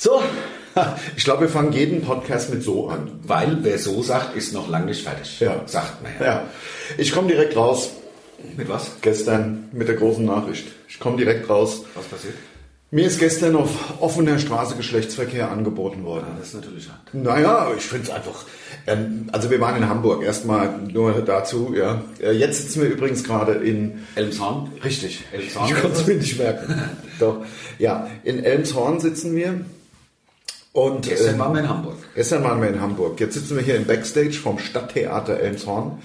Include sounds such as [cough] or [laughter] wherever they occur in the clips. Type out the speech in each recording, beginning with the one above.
So, [laughs] ich glaube, wir fangen jeden Podcast mit so an. Weil wer so sagt, ist noch lange nicht fertig. Ja. Sagt man ja. Ja, ich komme direkt raus. Mit was? Gestern mit der großen Nachricht. Ich komme direkt raus. Was passiert? Mir ist gestern auf offener Straße Geschlechtsverkehr angeboten worden. Das ist natürlich hart. Naja, ich finde es einfach. Ähm, also wir waren in Hamburg. Erstmal nur dazu. Ja. Äh, Jetzt sitzen wir übrigens gerade in Elmshorn? Richtig. Elmshorn. Ich konnte es mir nicht merken. [laughs] Doch. Ja, in Elmshorn sitzen wir. Und Gestern ähm, waren wir in Hamburg. Gestern waren wir in Hamburg. Jetzt sitzen wir hier im Backstage vom Stadttheater Elmshorn.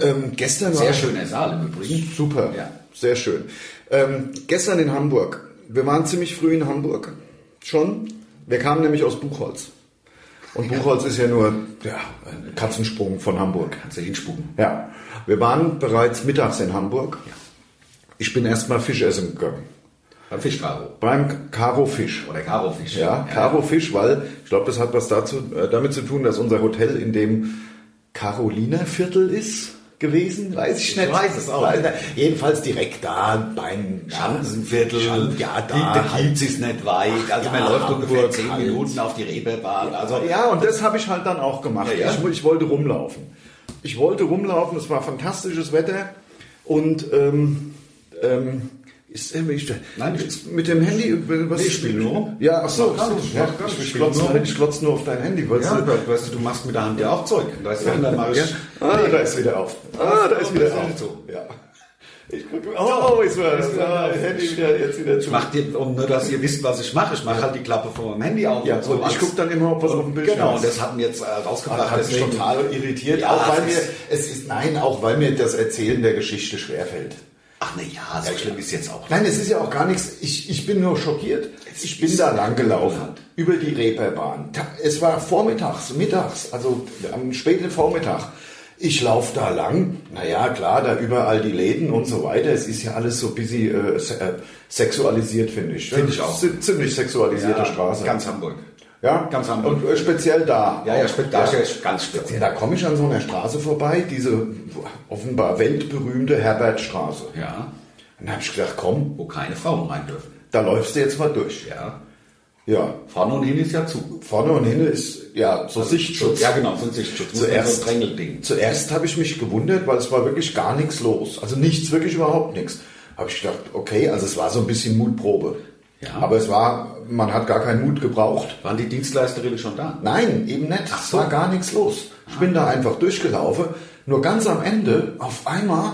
Ähm, gestern war Sehr schöner Saal im Übrigen. Super, Ja. sehr schön. Ähm, gestern in Hamburg. Wir waren ziemlich früh in Hamburg. Schon. Wir kamen nämlich aus Buchholz. Und Buchholz ist ja nur ja, ein Katzensprung von Hamburg. Kannst du hinspucken. Ja. Wir waren bereits mittags in Hamburg. Ich bin erstmal Fisch essen gegangen. Beim Fischkaro. Beim Caro Fisch. Oder Karo-Fisch. Ja, Caro Fisch, weil ich glaube, das hat was dazu, äh, damit zu tun, dass unser Hotel in dem Caroliner Viertel ist gewesen, weiß ich nicht. weiß es auch. Nicht. Jedenfalls direkt da beim Schanzenviertel. Schan- ja, da der halt. Ist nicht weit. Also Ja, man läuft ungefähr 10 halt. Minuten auf die Reeperbahn. Also Ja, und das habe ich halt dann auch gemacht. Ja, ja. Ich, ich wollte rumlaufen. Ich wollte rumlaufen, es war fantastisches Wetter und ähm, ähm, ist, ich, Nein, ich, mit dem Handy, was Nee, ich spiele nur. Ja, ach so, gar so, nicht, ja, ich, Ich ich, spiele glotze nur ich glotze nur auf dein Handy. Weißt ja, du? weißt du, du machst mit der Hand ja auch Zeug. Dann mache ich... Ja. Ah, da ist wieder auf. Ah, da ist wieder das ist auf. so. Ja. Ich gucke, oh, ist Ist wieder ah, auf. Handy wieder, jetzt wieder zu. Ich mach dir, um nur, dass ihr wisst, was ich mache. Ich mache halt die Klappe von meinem Handy auf. Ja, und so ich gucke dann immer, ob was auf dem Bildschirm Genau, ist. und das hat mir jetzt äh, rausgebracht. hat mich deswegen- total irritiert, Ja, auch weil mir, ist- es ist, nein, auch weil mir das Erzählen der Geschichte schwerfällt. Ach ne, ja, so schlimm ist jetzt auch. Nein, es ist ja auch gar nichts, ich, ich bin nur schockiert. Ich bin da lang gelaufen, über die Reeperbahn. Es war vormittags, mittags, also am späten Vormittag. Ich laufe da lang, naja, klar, da überall die Läden und so weiter. Es ist ja alles so ein bisschen äh, äh, sexualisiert, finde ich. Finde ich auch. Ziemlich sexualisierte Ja, Straße. Ganz Hamburg. Ja, ganz Hamburg. Und äh, speziell da. Ja, ja, spe da ist ganz speziell. Da komme ich an so einer Straße vorbei, diese offenbar weltberühmte Herbertstraße. Ja, Und da habe ich gedacht, komm, wo keine Frauen rein dürfen. da läufst du jetzt mal durch. Ja. Ja, Vorne und hin ist ja zu. vorne und hinten ist ja so Sichtschutz. Ja, genau, so ein Sichtschutz. Zuerst, so ein zuerst habe ich mich gewundert, weil es war wirklich gar nichts los. Also nichts, wirklich überhaupt nichts. Habe ich gedacht, okay, also es war so ein bisschen Mutprobe. Ja. Aber es war, man hat gar keinen Mut gebraucht. Waren die Dienstleisterinnen schon da? Nein, eben nicht. Ach Es so. war gar nichts los. Ich bin da einfach durchgelaufen. Nur ganz am Ende, auf einmal,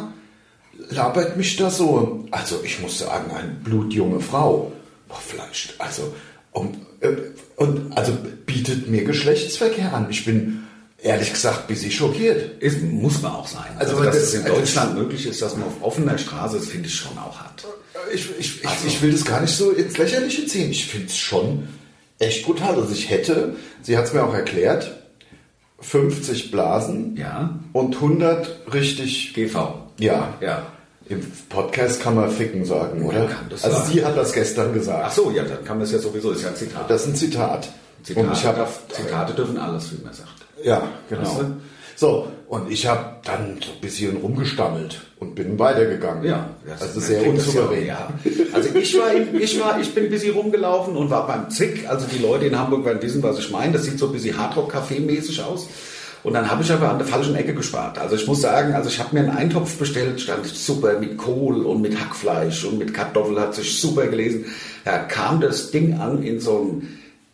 labert mich da so, also ich muss sagen, eine blutjunge Frau. Boah, vielleicht, also, und, äh, und also bietet mir Geschlechtsverkehr an. Ich bin ehrlich gesagt ein bisschen schockiert. Ist, muss man auch sein. Also, Also, dass das- es in Deutschland möglich ist, dass man auf offener Straße ist, finde ich schon auch hart. Ich, ich, Also- ich will das gar nicht so ins Lächerliche ziehen. Ich finde es schon echt brutal. Also ich hätte, sie hat es mir auch erklärt, 50 Blasen Ja. und 100 richtig, GV. ja. Ja. Im Podcast kann man ficken sagen, oder? Das also sagen. sie hat das gestern gesagt. Ach so, ja, dann kann man es ja sowieso, ist ja ein Zitat. Das ist ein Zitat. Zitat und ich darf, Zitate dürfen alles, wie man sagt. Ja, genau. Du? So, und ich habe dann so ein bisschen rumgestammelt und bin weitergegangen. Ja, das- also sehr unsouverän. Ja, ja. Also ich war, ich war, ich bin ein bisschen rumgelaufen und war beim Zick. Also die Leute in Hamburg werden wissen, was ich meine. Das sieht so ein bisschen Hardrock-Café-mäßig aus. Und dann habe ich aber an der falschen Ecke gespart. Also ich muss sagen, also ich habe mir einen Eintopf bestellt, stand super mit Kohl und mit Hackfleisch und mit Kartoffel, hat sich super gelesen. Da kam das Ding an in so einem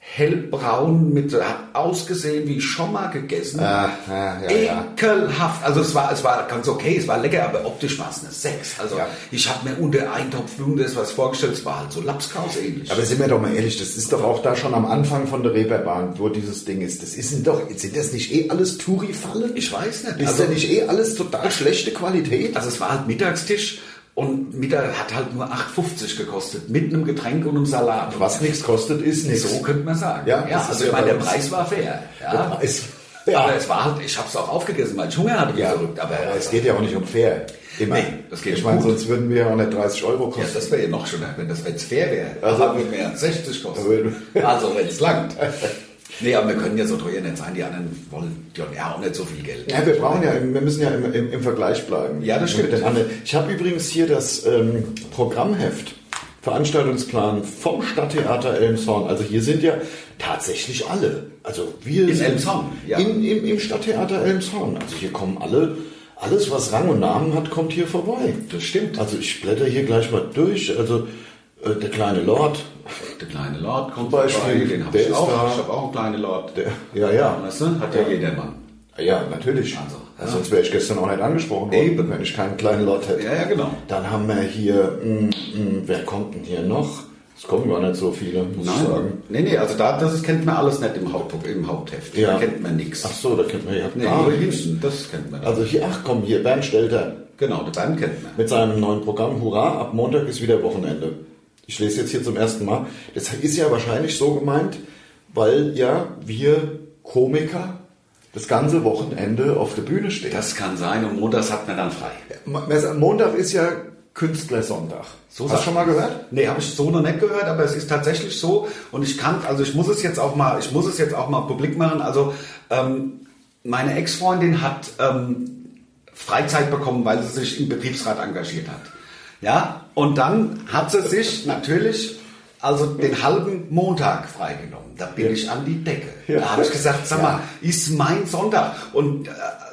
hellbraun mit, hat ausgesehen wie schon mal gegessen. Ah, ja, ja, ja. Ekelhaft. Also es war, es war ganz okay, es war lecker, aber optisch war es eine 6. Also Ja. ich habe mir unter Eintopf das was vorgestellt, es war halt so Lapskaus ähnlich. Aber sind wir doch mal ehrlich, das ist doch auch da schon am Anfang von der Reeperbahn, wo dieses Ding ist. Das ist doch, sind das nicht eh alles Touri-Fallen? ich weiß nicht. Ist Also, da nicht eh alles total schlechte Qualität? also es war halt Mittagstisch und Mittag hat halt nur 8,50 gekostet, mit einem Getränk und einem Salat. Was nichts kostet, ist nichts. So könnte man sagen. Ja, ja also ja ich meine, der Preis war fair. Ja. Ja. Aber es war halt, ich habe es auch aufgegessen, weil ich Hunger hatte Ja, verrückt. Aber, aber es geht ja auch nicht um fair. Immer. Nee, das geht ich meine, sonst würden wir ja auch nicht 30 Euro Ja, kosten. das wäre ja noch schöner, wenn das jetzt fair wäre. Also- Also würde mehr 60 kosten. Also wenn es langt. [laughs] Nee, aber wir können ja so teuer nicht sein. Die anderen wollen ja auch nicht so viel Geld. Ja, wir brauchen ja, wir müssen ja im, im, im Vergleich bleiben. Ja, das stimmt. Ich habe übrigens hier das ähm, Programmheft Veranstaltungsplan vom Stadttheater Elmshorn. Also hier sind ja tatsächlich alle. Also wir In sind Elmshorn, ja. in, im, im Stadttheater Elmshorn. Also hier kommen alle, alles was Rang und Namen hat, kommt hier vorbei. Das stimmt. Also ich blätter hier gleich mal durch. Also äh, der kleine Lord, Der kleine Lord kommt Zum Beispiel, den habe der ich ist auch. da. Ich habe auch einen kleinen Lord. der, ja, ja. Weißt du, hat ja, jeder Mann. Ja, natürlich. Also, Also, ja. Sonst wäre ich gestern auch nicht angesprochen worden, Eben. wenn ich keinen kleinen Lord hätte. Ja, ja, genau. Dann haben wir hier, mh, mh, wer kommt denn hier noch? Es kommen gar nicht so viele, muss ich sagen. Nee, nee, also da, das kennt man alles nicht im, Haupt, im Hauptheft. Ja. Da kennt man nichts. Ach so, da kennt man ja Nee, gar nichts. das kennt man. Also hier, ach komm, hier, Bernd Stelter genau, der Band kennt man. mit seinem neuen Programm Hurra, ab Montag ist wieder Wochenende. Ich lese jetzt hier zum ersten Mal. Das ist ja wahrscheinlich so gemeint, weil ja wir Komiker das ganze Wochenende auf der Bühne stehen. Das kann sein und montags hat man dann frei. Montag ist ja Künstlersonntag. So Hast du schon mal gehört? Nee, habe ich so noch nicht gehört, aber es ist tatsächlich so und ich kann, also ich muss es jetzt auch mal, ich muss es jetzt auch mal publik machen. Also ähm, meine Ex-Freundin hat ähm, Freizeit bekommen, weil sie sich im Betriebsrat engagiert hat. Ja, und dann hat sie sich natürlich also den halben Montag freigenommen. Da bin Ja. ich an die Decke. Ja. Da habe ich gesagt, sag mal, ist mein Sonntag und äh,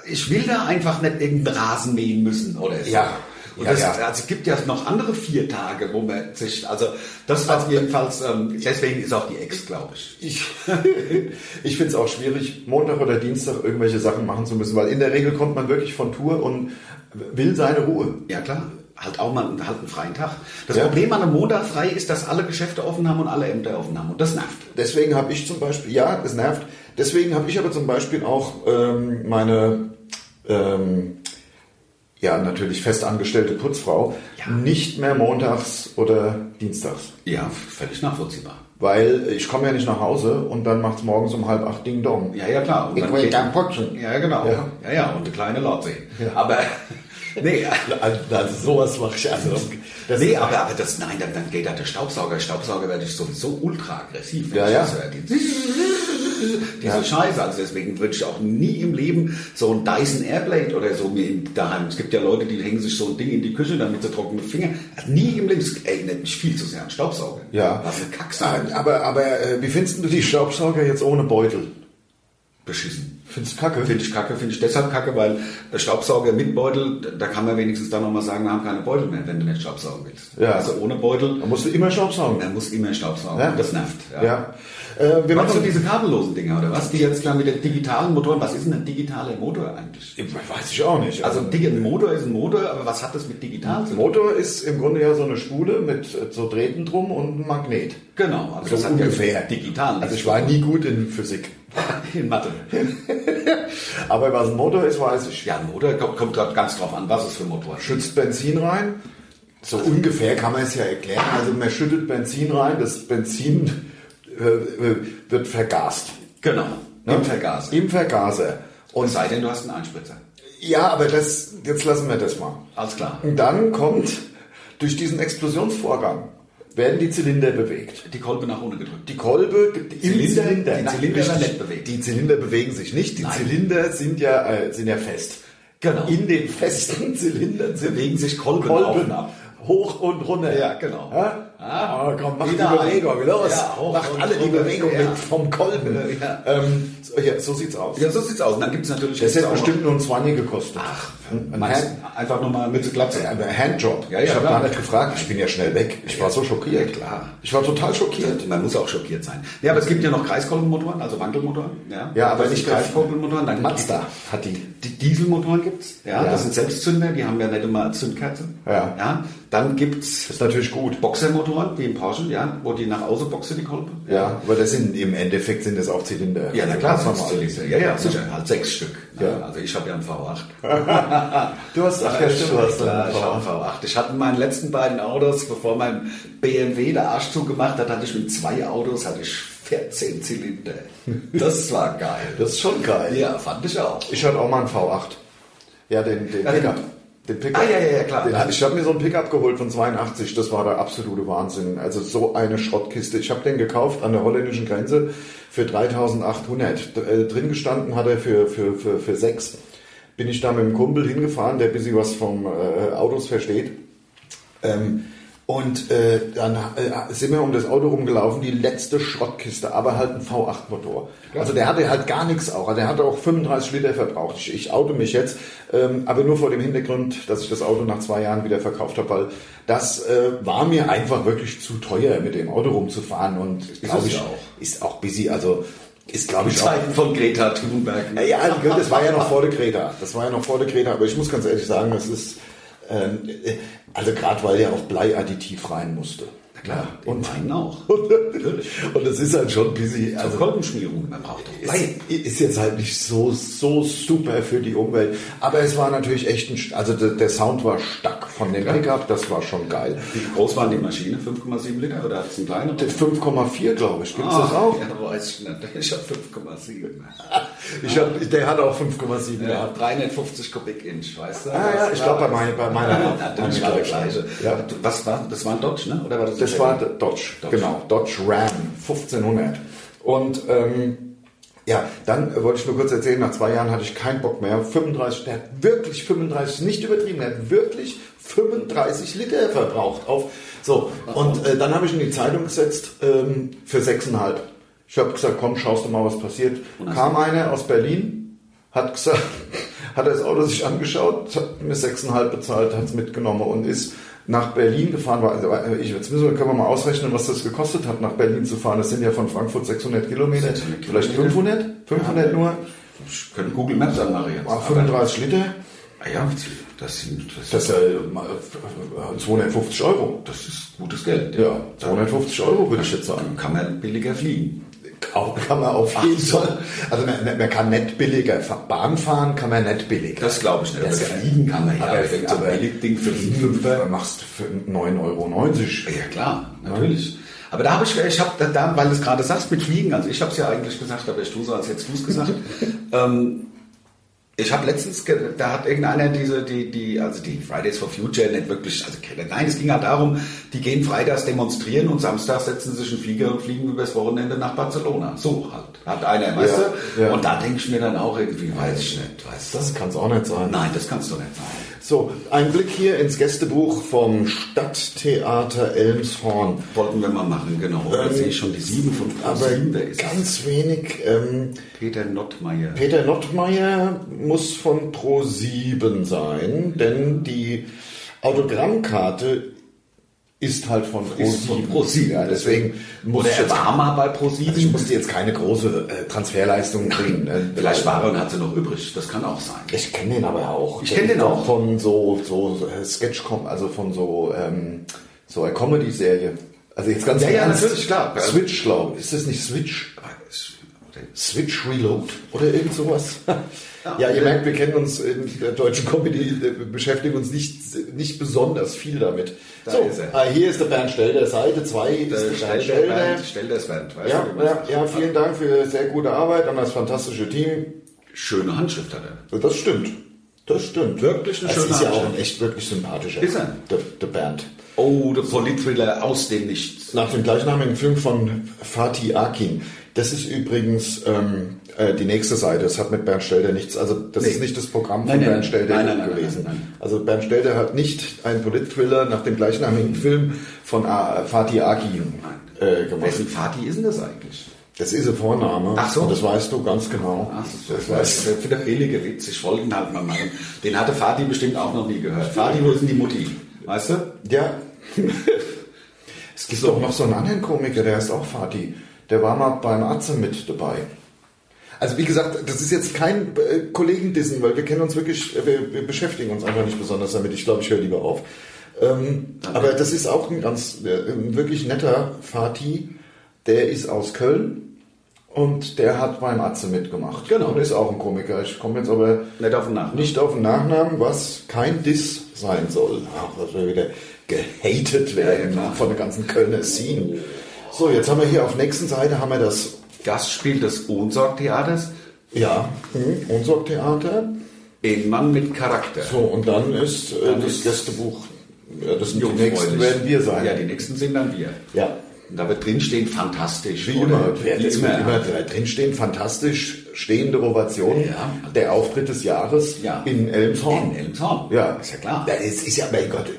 ich will da einfach nicht irgendeinen Rasen mähen müssen oder so. Ja. Und Ja, das, ja. also es gibt ja noch andere vier Tage, wo man sich, also das war jedenfalls, ähm, deswegen ist auch die Ex, glaube ich. Ich, [laughs] ich finde es auch schwierig, Montag oder Dienstag irgendwelche Sachen machen zu müssen, weil in der Regel kommt man wirklich von Tour und will seine Ruhe. Ja klar, halt auch mal halt einen freien Tag. Das Ja. Problem an einem Montag frei ist, dass alle Geschäfte offen haben und alle Ämter offen haben und das nervt. Deswegen habe ich zum Beispiel, ja, es nervt, deswegen habe ich aber zum Beispiel auch ähm, meine, ähm, ja, natürlich festangestellte Putzfrau Ja. nicht mehr montags oder dienstags. Ja, völlig nachvollziehbar. Weil ich komme ja nicht nach Hause und dann macht es morgens um halb acht Ding Dong. Ja, ja klar. Und Ich dann will gern putzen. Ja, genau. Ja. Ja, ja, und eine kleine Lordsee. Ja. Aber, nee, Also sowas mache ich also. Das nee, aber, aber das, nein, dann, dann geht da der Staubsauger. Staubsauger werde ich sowieso ultra aggressiv. Ja, ja. Die, diese Ja. Scheiße. Also deswegen würde ich auch nie im Leben so ein Dyson Airblade oder so mir daheim. Es gibt ja Leute, die hängen sich so ein Ding in die Küche, damit sie trockene Finger. Also nie im Leben. Es erinnert mich viel zu sehr an Staubsauger. Ja. Was ein Kacksauger. Aber, aber äh, wie findest du die Staubsauger jetzt ohne Beutel? Beschissen. Findest du kacke? Finde ich kacke, finde ich deshalb kacke, weil der Staubsauger mit Beutel, da kann man wenigstens dann nochmal sagen, wir haben keine Beutel mehr, wenn du nicht Staubsaugen willst. Ja. Also ohne Beutel, Da musst du immer Staubsaugen. man muss immer Staubsaugen. Ja. Das nervt. Ja. Äh, wir machen diese kabellosen Dinger, oder was? Die jetzt klar mit den digitalen Motoren, was ist denn ein digitaler Motor eigentlich? Weiß ich auch nicht. Also ein Motor ist ein Motor, aber was hat das mit digital zu tun? Motor ist im Grunde ja so eine Spule mit äh, so Drähten drum und einem Magnet. Genau, also So das hat ungefähr. ja digital. Also ich war nie gut in Physik. [laughs] in Mathe. [laughs] Aber was ein Motor ist, weiß ich. Ja, ein Motor kommt, gerade ganz drauf an, was es für ein Motor ist. Schützt Benzin rein. So ungefähr kann man es ja erklären. Also man schüttet Benzin rein, das Benzin wird vergast. Genau, Ne? im Vergaser. Im Vergaser. Und Und sei denn, du hast einen Einspritzer. ja, aber das, jetzt lassen wir das mal. Alles klar. Und dann kommt durch diesen Explosionsvorgang werden die Zylinder bewegt. Die Kolbe nach unten gedrückt. Die Kolbe, die Zylinder- die Nein, Zylinder werden nicht bewegt. Die Zylinder bewegen sich nicht. Die Nein. Zylinder sind ja, äh, sind ja fest. Genau. In den festen [laughs] Zylindern Bewegen sich Kolben auf und ab. hoch und runter. Ja, genau. Ja? Ah, Ah, komm, mach wieder die Bewegung, los. Ja, hoch Macht alle die. Bewegung Ja. mit vom Kolben. Ja. Ähm, so, ja, so sieht's aus. Ja, so sieht's aus. Und dann gibt's natürlich Das hätte bestimmt nur ein 20 gekostet. Ach, ein, Hand, einfach nochmal Mütze Glatze. ein Handjob. Ja, ja, ich habe gar nicht gefragt. Ich bin ja schnell weg. Ich war so schockiert. Klar. Ich war total schockiert. Man muss auch schockiert sein. Ja, aber es gibt ja noch Kreiskolbenmotoren, also Wankelmotoren. Ja, Ja, aber Das nicht sind Kreiskolbenmotoren. Dann Mazda hat die. Die Dieselmotoren gibt's. Ja, Ja. das sind Selbstzünder, die haben ja nicht immer Zündkerze. Ja. ja. Dann gibt's Das ist natürlich gut. Boxermotoren, wie im Porsche, ja, wo die nach außen boxen, die Kolbe. Ja, aber das sind im Endeffekt sind das auch Zylinder. Ja, na klar, sonst normal. Zylinder. Ja, ja, sicher, halt sechs Stück. Ja. Also ich habe ja einen V8. [laughs] Du hast, ach ja, stimmt, du hast klar, einen ich habe einen V8. Ich hatte in meinen letzten beiden Autos, bevor mein BMW der Arsch zugemacht hat, hatte ich mit zwei Autos hatte ich 14 Zylinder. Das war geil. Das ist schon geil. Ja, fand ich auch. Ich hatte auch mal einen V8. Ja, den, den Ja, Pickup. Den Pickup. Ah, ja, ja, klar. Den, ich habe mir so einen Pickup geholt von 82. Das war der absolute Wahnsinn. Also so eine Schrottkiste. Ich habe den gekauft an der holländischen Grenze für 3800. D- äh, Drin gestanden hat er für, für, für, für sechs. Bin ich da mit einem Kumpel hingefahren, der ein bisschen was vom äh, Autos versteht. Ähm, Und äh, dann äh, sind wir um das Auto rumgelaufen, die letzte Schrottkiste, aber halt ein V8-Motor. Also der hatte halt gar nichts auch. Der hatte auch 35 Liter verbraucht. Ich, ich oute mich jetzt, ähm, aber nur vor dem Hintergrund, dass ich das Auto nach zwei Jahren wieder verkauft habe, weil das äh, war mir einfach wirklich zu teuer, mit dem Auto rumzufahren. Und glaube ich, ja auch. ist auch busy. Also ist, glaube ich, Zeiten von Greta Thunberg. Ja, ja, das war ja noch vor der Greta. Das war ja noch vor der Greta. Aber ich muss ganz ehrlich sagen, das ist also gerade weil er auch Bleiadditiv rein musste. Klar, und meinen auch. [laughs] Und es ist halt schon busy. Also Kolbenschmierung, man braucht doch Blei. Ist, ist jetzt halt nicht so, so super für die Umwelt. Aber es war natürlich echt ein, also der, der Sound war stark von dem Pickup, das war schon geil. Wie groß war die Maschine? 5,7 Liter oder hat es einen kleinen? 5,4 glaube ich. Gibt es das auch? Ja, weiß ich nicht. Ich habe 5,7. ich hab, der hat auch 5,7 ja, 350 Kubik-Inch, weißt du? Ah, ja, ich glaube bei, mein, bei meiner. [laughs] Ja, natürlich war der gleiche. Ja. Was war, das war ein Dodge, ne? Oder war das, das war Dodge, Dodge, genau. Dodge Ram 1500. Und ähm, ja, dann wollte ich nur kurz erzählen, nach zwei Jahren hatte ich keinen Bock mehr. 35, der hat wirklich 35, nicht übertrieben, der hat wirklich 35 Liter verbraucht auf. So, und äh, dann habe ich in die Zeitung gesetzt ähm, für 6,5. Ich habe gesagt, komm, schaust du mal, was passiert. Kam einer aus Berlin, hat gesagt, [laughs] hat das Auto sich angeschaut, hat mir 6,5 bezahlt, hat es mitgenommen und ist nach Berlin gefahren war. Also ich, jetzt müssen wir, können wir mal ausrechnen, was das gekostet hat, nach Berlin zu fahren. Das sind ja von Frankfurt 600 Kilometer. 600 vielleicht 500? 500 ja, nur? Ich könnte Google Maps anmachen jetzt. 35 ah, Liter? Ah ja, das sind das, das ist äh, 250 Euro. Das ist gutes Geld. Ja, 250 Euro würde ich jetzt sagen. Kann man billiger fliegen. Auch kann man auf jeden Fall. Also man, man, kann nicht billiger Bahn fahren, kann man nicht billiger. Das glaube ich nicht. Das fliegen kann man ja. Aber, aber so ein Billigding für 5 Euro machst für 9,90 Euro. Ja klar, natürlich. Aber da habe ich, ich habe da, weil du es gerade sagst mit Fliegen, also ich habe es ja eigentlich gesagt, aber ich tue so, als hättest du es gesagt. [laughs] ähm, ich habe letztens, da hat irgendeiner diese, die, die, also die Fridays for Future nicht wirklich, also nein, es ging ja darum, die gehen freitags demonstrieren und samstags setzen sich in Flieger und fliegen übers Wochenende nach Barcelona. So halt. Hat einer, weißt ja, du? Ja. Und da denke ich mir dann auch irgendwie, weiß ich nicht, weißt du? Das kann es auch nicht sein. Nein, das kannst du nicht sein. So, ein Blick hier ins Gästebuch vom Stadttheater Elmshorn. Wollten wir mal machen, genau. Da ähm, sehe ich schon die sieben von Pro Aber ganz wenig. Ähm, Peter Nottmeier. Peter Nottmeier muss von Pro 7 sein, denn die Autogrammkarte ist halt von Pro7. Pro ja, deswegen muss Oder er war mal bei Pro7. Also ich musste jetzt keine große äh, Transferleistung bringen. Ne? Vielleicht war er und hat sie noch übrig. Das kann auch sein. Ich kenne den aber auch. Ich kenne den auch. Von so, so äh, Sketchcom, also von so, ähm, so einer Comedy-Serie. Also jetzt ganz Ja, ja, natürlich, klar. Switch, glaube ich. Ist das nicht Switch? Switch Reload oder irgend sowas. [laughs] Ja, ihr merkt, wir kennen uns in der deutschen Comedy, beschäftigen uns nicht, nicht besonders viel damit. Da so, ist ah, hier ist der Bernd Stelter, Seite 2 ist der Bernd Stelter. Bernd Stelter ist Bernd, ja, ja, ja, vielen Dank für sehr gute Arbeit an das fantastische Team. Schöne Handschrift hat er. Das stimmt. Das stimmt. Wirklich eine schöne Das ist ja auch ein echt wirklich sympathischer. Ist er? Der, der Bernd. Oh, der Politthriller aus dem Nichts. Nach dem gleichnamigen Film von Fatih Akin. Das ist übrigens ähm, äh, die nächste Seite. Das hat mit Bernd Stelter nichts, also das nee. ist nicht das Programm von nein, Bernd Stelter nein, nein, gewesen. Also Bernd Stelter hat nicht einen Politthriller nach dem gleichnamigen Film von A Fatih Akin äh, gemacht. Wessen Fatih ist denn das eigentlich? Das ist ein Vorname. Ach so. Und das weißt du ganz genau. Ach so, das, weißt du. Für der billige Witz. Ich wollte ihn halt mal machen. Den hatte Fatih bestimmt auch noch nie gehört. Fatih, wo ist denn die Mutti? Weißt du? Ja. [laughs] es gibt so. doch noch so einen anderen Komiker, der heißt auch Fatih der war mal beim Atze mit dabei. Also wie gesagt, das ist jetzt kein äh, Kollegendissen, weil wir kennen uns wirklich, äh, wir, wir, beschäftigen uns einfach nicht besonders damit. Ich glaube, ich höre lieber auf. Ähm, aber das ist auch ein ganz äh, ein wirklich netter Fatih. Der ist aus Köln und der hat beim Atze mitgemacht. Genau. Und ist auch ein Komiker. Ich komme jetzt aber nicht auf den Nachnamen, nicht auf den Nachnamen was kein Diss sein soll. Ach, dass wir wieder gehatet werden ja, von der ganzen Kölner Scene. So, jetzt haben wir hier auf der nächsten Seite haben wir das Gastspiel des Ohnsorg-Theaters. Ja, hm, Ohnsorg-Theater. Ein Mann mit Charakter. So, und dann ist äh, dann das ist Gästebuch, ja, das sind die nächsten werden wir sein. Ja, die nächsten sind dann wir. Ja. Und da wird drinstehen, fantastisch. Wie immer, wie immer, immer drinstehen, fantastisch, stehende Ovation. Ja. Der Auftritt des Jahres ja. in Elmshorn. In Elmshorn. Ja. Ist ja klar. Ja, es ist ja, mein Gott,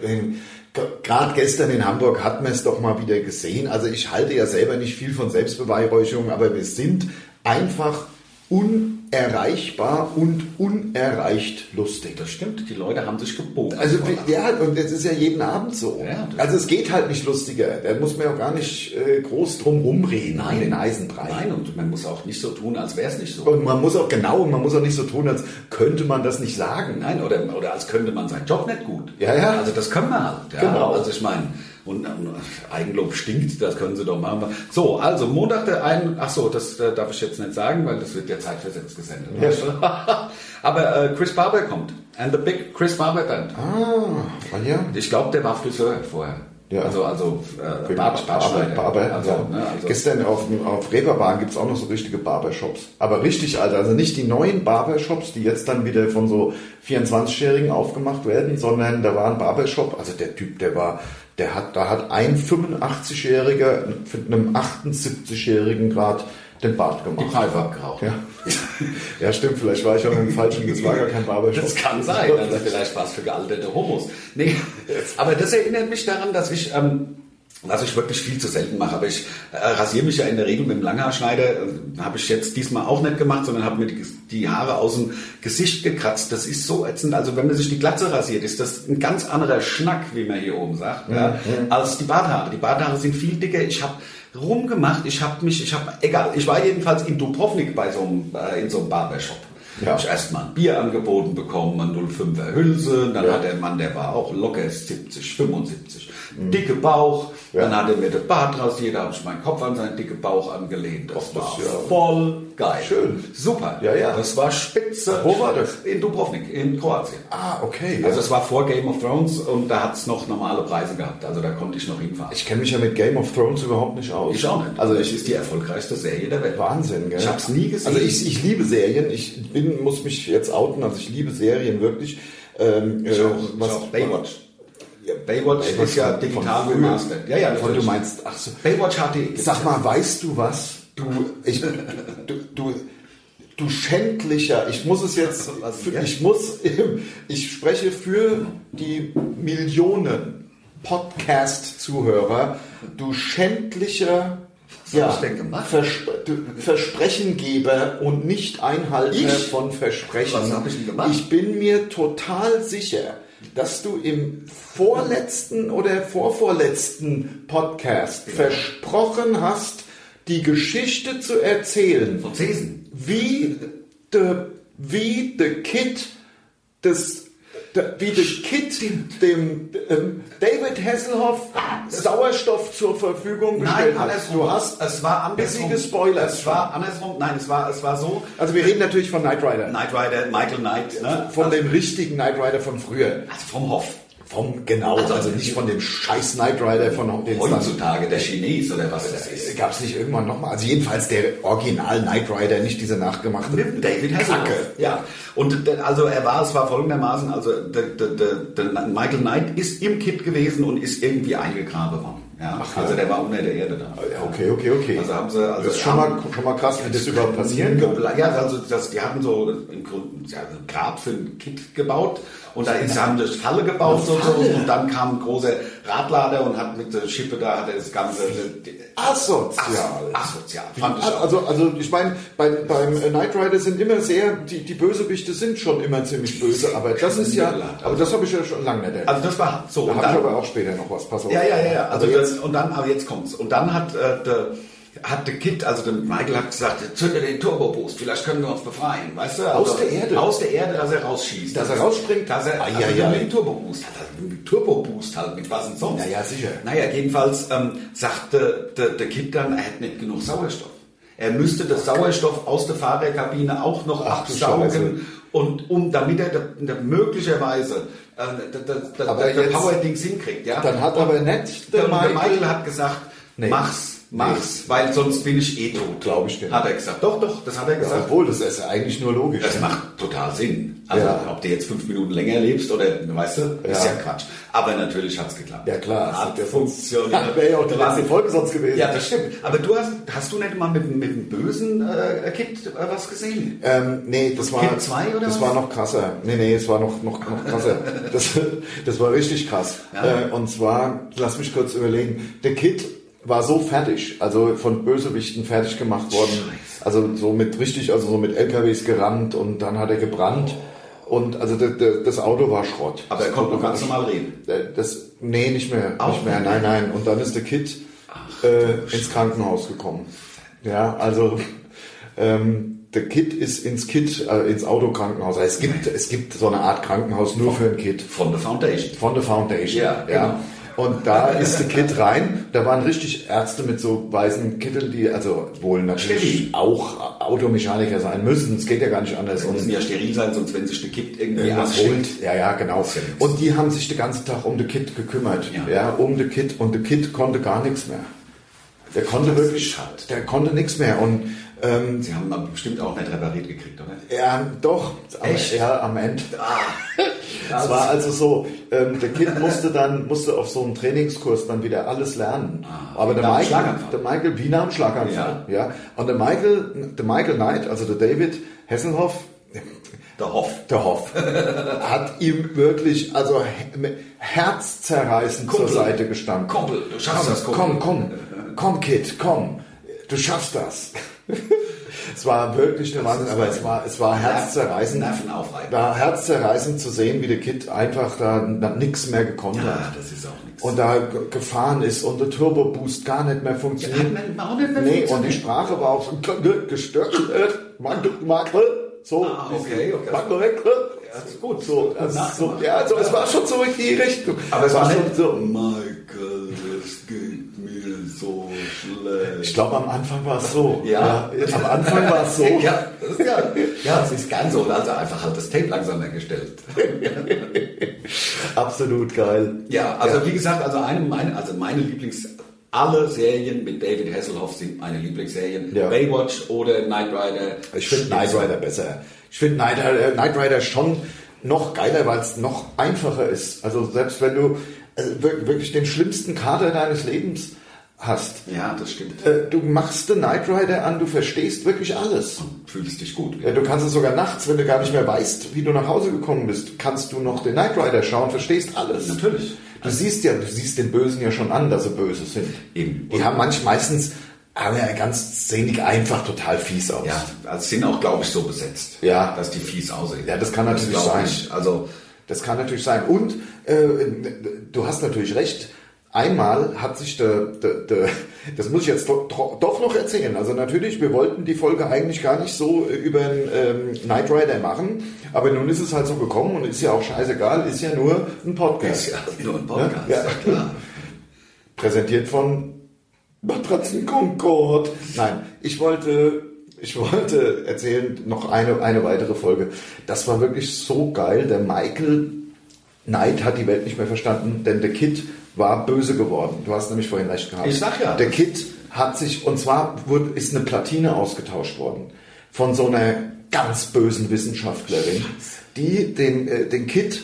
Gerade gestern in Hamburg hat man es doch mal wieder gesehen. Also ich halte ja selber nicht viel von Selbstbeweihräucherung, aber wir sind einfach unerreichbar und unerreicht lustig. Das stimmt, die Leute haben sich gebogen. Also ja, und das ist ja jeden Abend so. Ja, also es geht halt nicht lustiger. Da muss man ja auch gar nicht äh, groß drum rumreden Nein. den Eisenbrei. Nein, und man muss auch nicht so tun, als wäre es nicht so. Und man muss auch genau, man muss auch nicht so tun, als könnte man das nicht sagen. Nein, oder, oder als könnte man seinen Job nicht gut. Ja, ja. Also das können wir halt. Ja. Genau. Also ich meine, und, und Eigenlob stinkt, das können Sie doch machen. So, also Montag der ein, ach so, das äh, darf ich jetzt nicht sagen, weil das wird ja zeitversetzt gesendet. Ja. [laughs] Aber äh, Chris Barber kommt. And the Big Chris Barber Band. Ah, ja. Ich glaube, der war Friseur vorher. Ja. Also, also äh, Bart, Barber, Barber, also, ja. ne, also. Gestern auf, auf Reeperbahn gibt es auch noch so richtige Barbershops. Aber richtig alt, also nicht die neuen Barbershops, die jetzt dann wieder von so 24-Jährigen aufgemacht werden, sondern da war ein Barbershop, also der Typ, der war der hat, da hat ein 85-Jähriger mit einem 78-Jährigen gerade den Bart gemacht. Die Pfeife abgeraucht. Ja. ja, stimmt, vielleicht war ich auch im falschen, das war gar kein Barbershop. Das kann sein, also vielleicht war es für gealterte Homos. Nee, aber das erinnert mich daran, dass ich, ähm, was ich wirklich viel zu selten mache, aber ich äh, rasiere mich ja in der Regel mit dem Langhaarschneider. Äh, habe ich jetzt diesmal auch nicht gemacht, sondern habe mir die, die, Haare aus dem Gesicht gekratzt. Das ist so ätzend. Also wenn man sich die Glatze rasiert, ist das ein ganz anderer Schnack, wie man hier oben sagt, mhm. ja, als die Barthaare. Die Barthaare sind viel dicker. Ich habe rumgemacht. Ich habe mich, ich habe, egal, ich war jedenfalls in Dubrovnik bei so einem, äh, in so einem Barbershop. Ja. Habe ich erstmal ein Bier angeboten bekommen, ein 05er Hülse. Dann ja. hat der Mann, der war auch locker 70, 75. Mhm. Dicke Bauch. Ja. Dann hat er mir den Bart rasiert, da habe ich meinen Kopf an seinen dicken Bauch angelehnt. Das Och, war das ja voll geil. Schön. Super. Ja, ja. Das war spitze. Wo war das? In Dubrovnik, in Kroatien. Ah, okay. Also es war vor Game of Thrones und da hat es noch normale Preise gehabt. Also da konnte ich noch hinfahren. Ich kenne mich ja mit Game of Thrones überhaupt nicht aus. Ich auch nicht. Also es ist die erfolgreichste Serie der Welt. Wahnsinn, gell? Ich habe es nie gesehen. Also ich, ich liebe Serien. Ich bin, muss mich jetzt outen. Also ich liebe Serien wirklich. Ähm, ich, auch, äh, was, ich auch Baywatch. Ja, Baywatch, Baywatch ist ja digital remastert. Ja, ja, von du meinst, ach so. Baywatch HD. Sag mal, weißt du was? Du, ich, du, du, du schändlicher, ich muss es jetzt, ich muss, ich spreche für die Millionen Podcast-Zuhörer, du schändlicher ja, Verspr Versprechengeber und Nicht-Einhalter von Versprechen. Was habe ich denn gemacht? Ich bin mir total sicher, dass du im vorletzten oder vorvorletzten Podcast ja. versprochen hast, die Geschichte zu erzählen. Von Thesen. Wie der wie the Kid des wie der Kid dem ähm, David Hasselhoff Sauerstoff zur Verfügung gestellt Nein, hat. Du hast es war andersrum. gespoilert. Es war andersrum. Nein, es war es war so. Also wir reden natürlich von Knight Rider. Knight Rider, Michael Knight, ne? Von also, dem richtigen Knight Rider von früher. Also vom Hoff. Vom, genau, also, also nicht von dem scheiß Knight Rider von den Heutzutage, der Chines oder was das ist. Gab es nicht irgendwann nochmal? Also jedenfalls der Original Knight Rider, nicht diese nachgemachte Mit David Kacke. Ja, und also er war, es war folgendermaßen, also der, der, der, der Michael Knight ist im Kit gewesen und ist irgendwie eingegraben worden. Ja, Ach, also der war unter der Erde da. Okay, okay, okay. Also haben sie, also das ist schon mal, schon mal krass, wie das überhaupt passieren kann. Ja, also das, die hatten so im Grunde ja, ein Grab für ein Kit gebaut und da ist, haben das Falle gebaut und, so, und dann kam ein großer Radlader und hat mit der Schippe da hat er das Ganze asozial. Asozial. Fand ich also, also ich meine, beim, beim Knight Rider sind immer sehr, die, die Bösewichte sind schon immer ziemlich böse, aber das ist ja, aber das habe ich ja schon lange nicht erlebt. Also das war so. Da habe ich aber auch später noch was, pass auf. Ja, ja, ja. Also, also jetzt, und dann, aber jetzt kommt's. Und dann hat äh, der hat der Kid, also der Michael hat gesagt, zünde den Turbo Boost, vielleicht können wir uns befreien, weißt du? Also aus der Erde? Aus der Erde, dass er rausschießt. Dass er rausspringt? Dass er, ah, also ja, ja. mit dem Turbo Boost hat. Also mit Turbo Boost halt, mit was denn sonst? Naja, sicher. Naja, jedenfalls ähm, sagte der, der Kid dann, er hätte nicht genug Sauerstoff. Er müsste das Sauerstoff aus der Fahrerkabine auch noch Ach, absaugen und um damit er da, da möglicherweise äh, das, das, aber das Power-Dings hinkriegt. Ja? Dann hat aber nicht der, der Michael, Michael hat gesagt, nee. mach's Mach's, weil sonst bin ich eh tot. Glaub ich dir. Hat er gesagt. Doch, doch, das hat er Ja, gesagt. obwohl, das ist ja eigentlich nur logisch. Das macht total Sinn. Also, Ja. ob du jetzt fünf Minuten länger lebst oder, weißt du, ist Ja. ja Quatsch. Aber natürlich hat's geklappt. Ja klar, Hat das funktioniert. [laughs] Wäre ja auch die Was- letzte Folge sonst gewesen. Ja, das stimmt. Aber du hast, hast du nicht mal mit, dem- mit dem bösen äh, Kid äh, was gesehen? Ähm, nee, das war, Kind zwei oder das was? war noch krasser. Nee, nee, es war noch, noch, noch krasser. [laughs] Das, das war richtig krass. Ja. Äh, und zwar, lass mich kurz überlegen, der Kid war so fertig, also von Bösewichten fertig gemacht worden. Scheiße. Also so mit richtig, also so mit LKWs gerannt und dann hat er gebrannt. Und also das Auto war Schrott. Aber er konnte noch ganz normal reden. Äh, Das, nee, nicht mehr, Auch nicht mehr, nein, nein. Und dann ist der Kid äh, ins Krankenhaus gekommen. Ja, also ähm, der Kid ist ins Kid, äh, ins Autokrankenhaus. Also es gibt, es gibt so eine Art Krankenhaus nur für ein Kid. Von der Foundation. Von der Foundation. Ja, genau. Und da ist der Kid rein. Da waren richtig Ärzte mit so weißen Kitteln, die also wohl natürlich Steril. auch Automechaniker sein müssen. Es geht ja gar nicht anders. Und müssen ja steril sein, sonst wenn sich der Kid irgendwie ansteckt. holt. Ja, ja, genau. ja. Und die haben sich den ganzen Tag um den Kid gekümmert. Ja. Ja, um den Kid. Und der Kid konnte gar nichts mehr. Der konnte wirklich, der konnte nichts mehr. Und ähm, Sie haben bestimmt auch nicht repariert gekriegt, oder? ja, doch, am, Echt? ja, am Ende. Ah, Es war also so, ähm, der Kind musste dann, musste auf so einem Trainingskurs dann wieder alles lernen. Ah, Aber der Michael, der Michael, wie nach dem Schlaganfall, ja. Und der Michael, der Michael Knight, also der David Hasselhoff, der Hoff. der Hoff, hat ihm wirklich, also he- herzzerreißend zur Kumpel. Seite gestanden. Kumpel, du schaffst komm, das, Kumpel. Komm, komm, komm, Kid, komm, du schaffst das. [laughs] es war wirklich eine Wahnsinn, aber es war, es war herzzerreißend. Nervenaufreibend. War herzzerreißend zu sehen, wie der Kid einfach da, nichts mehr gekonnt Ja, hat. das ist auch nichts. Und da ge- gefahren ist und der Turbo Boost gar nicht mehr funktioniert. Ja, hat man- auch nicht mehr nee, und die. Sprache war auch so gestört. Michael, so. Ah, okay, okay. Michael, Michael. Ja, ist gut. So, also so, ja, also es war schon so in die Richtung. Aber es war schon so. Mir so schlecht. Ich glaube, am Anfang war es so. Ja. Am Anfang war es so. [laughs] Ja, das ist ja, ja, es ist gern so. Also einfach halt das Tape langsamer gestellt. [laughs] Absolut geil. Ja, also wie gesagt, also eine meine, also meine Lieblings alle Serien mit David Hasselhoff sind meine Lieblingsserien. Ja. Baywatch oder Knight Rider. Ich finde Knight Rider besser. Ich finde Knight, äh, Knight Rider schon noch geiler, weil es noch einfacher ist. Also selbst wenn du wir- wirklich den schlimmsten Kater deines Lebens hast, Ja, das stimmt. äh, du machst den Knight Rider an, du verstehst wirklich alles. Fühlst dich gut. Ja, du kannst es sogar nachts, wenn du gar nicht mehr weißt, wie du nach Hause gekommen bist, kannst du noch den Knight Rider schauen, verstehst alles. Natürlich. Du siehst ja, du siehst den Bösen ja schon an, dass sie böse sind. Eben. Die haben manch meistens, aber ganz sehen die einfach total fies aus. Ja, also sind auch, glaube ich, so besetzt. Ja. Dass die fies aussehen. Ja, das kann natürlich glaub sein. Ich. Also, Das kann natürlich sein. Und äh, du hast natürlich recht. Einmal hat sich der, der, der das muss ich jetzt doch, doch noch erzählen. Also natürlich, wir wollten die Folge eigentlich gar nicht so äh, über einen ähm, Knight Rider machen, aber nun ist es halt so gekommen und ist ja auch scheißegal, ist ja nur ein Podcast. ist ja nur ein Podcast. Ja. Ja, klar. Präsentiert von Matratzen Concord. Nein, ich wollte, ich wollte erzählen, noch eine, eine weitere Folge. Das war wirklich so geil. Der Michael Knight hat die Welt nicht mehr verstanden, denn der Kid war böse geworden. Du hast nämlich vorhin recht gehabt. Ich sag ja. Der Kid hat sich, und zwar wurde, ist eine Platine ausgetauscht worden von so einer ganz bösen Wissenschaftlerin, die den, äh, den Kid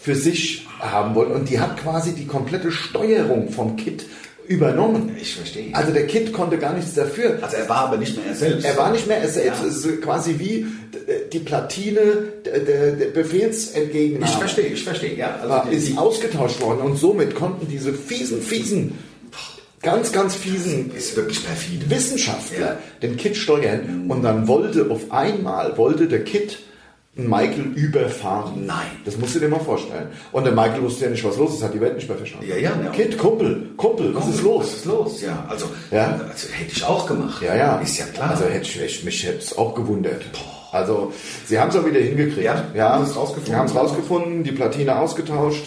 für sich haben wollte. Und die hat quasi die komplette Steuerung vom Kid übernommen. Ich verstehe. Also der Kid konnte gar nichts dafür. Also er war aber nicht mehr er selbst. Er war nicht mehr er selbst. Ja. Es ist quasi wie äh, die Platine der, Befehlsentgegennahme. Ich verstehe, ich verstehe. Ja, also die- ist die- ausgetauscht worden und somit konnten diese fiesen, fiesen, ganz, ganz fiesen ist wirklich perfide. Wissenschaftler Ja. den Kid steuern und dann wollte auf einmal, wollte der Kid Michael überfahren. Nein. Das musst du dir mal vorstellen. Und der Michael wusste ja nicht, was los ist, hat die Welt nicht mehr verstanden. Ja, ja, ja. Kid, Kumpel, Kumpel, was ist Was los? ist los? Ja, also, Ja. also hätte ich auch gemacht. Ja, ja. Ist ja klar. Also hätte ich, ich mich hätte es auch gewundert. Also sie haben es auch wieder hingekriegt. Ja? ja Haben es rausgefunden? Sie haben es rausgefunden, die Platine ausgetauscht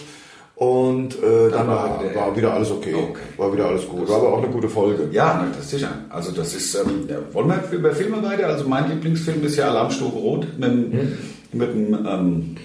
und äh, dann, war war, wieder- war wieder alles okay. Okay. War wieder alles gut. War aber auch eine gute Folge. Ja, na, das ist sicher. Also das ist, ähm, ja, wollen wir über Filme weiter? Also mein Lieblingsfilm ist ja Alarmstufe Rot mit, Hm. Mit dem, ähm,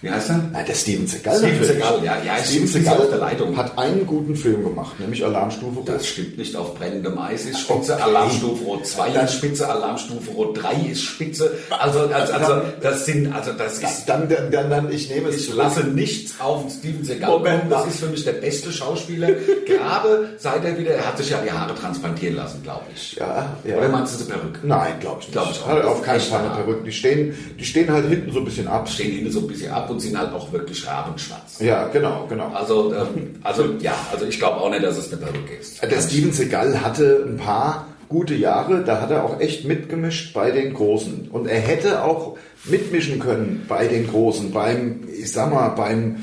Wie heißt er? Na, der Steven Seagal. Steven. Seagal, ja, ja, Steven ist auf der Seagal Leitung. hat einen guten Film gemacht, nämlich Alarmstufe Rot. Das stimmt nicht. Auf brennendem Eis ist Spitze, Okay. Alarmstufe Rot 2 ist Spitze, Alarmstufe Rot 3 ist Spitze. Also, also, also das sind, also das ist, Dann, dann, dann, dann, ich nehme es ich zurück. lasse nichts auf Steven Seagal Moment. Das ist für mich der beste Schauspieler. [laughs] Gerade seit er wieder, er hat sich ja die Haare transplantieren lassen, glaube ich. Ja, ja. Oder meinst du die Perücke? Nein, glaube ich nicht. Glaub ich auch Hat auf keinen Fall eine. Perücke. Die stehen, die stehen halt hinten so ein bisschen ab. Stehen hinten so ein bisschen ab und sind halt auch wirklich rabenschwarz. Ja, genau, genau. Also, ähm, also ja, also ich glaube auch nicht, dass es eine Perücke ist. Der Steven Seagal hatte ein paar gute Jahre, da hat er auch echt mitgemischt bei den Großen. Und er hätte auch mitmischen können bei den Großen, beim, ich sag mal, beim,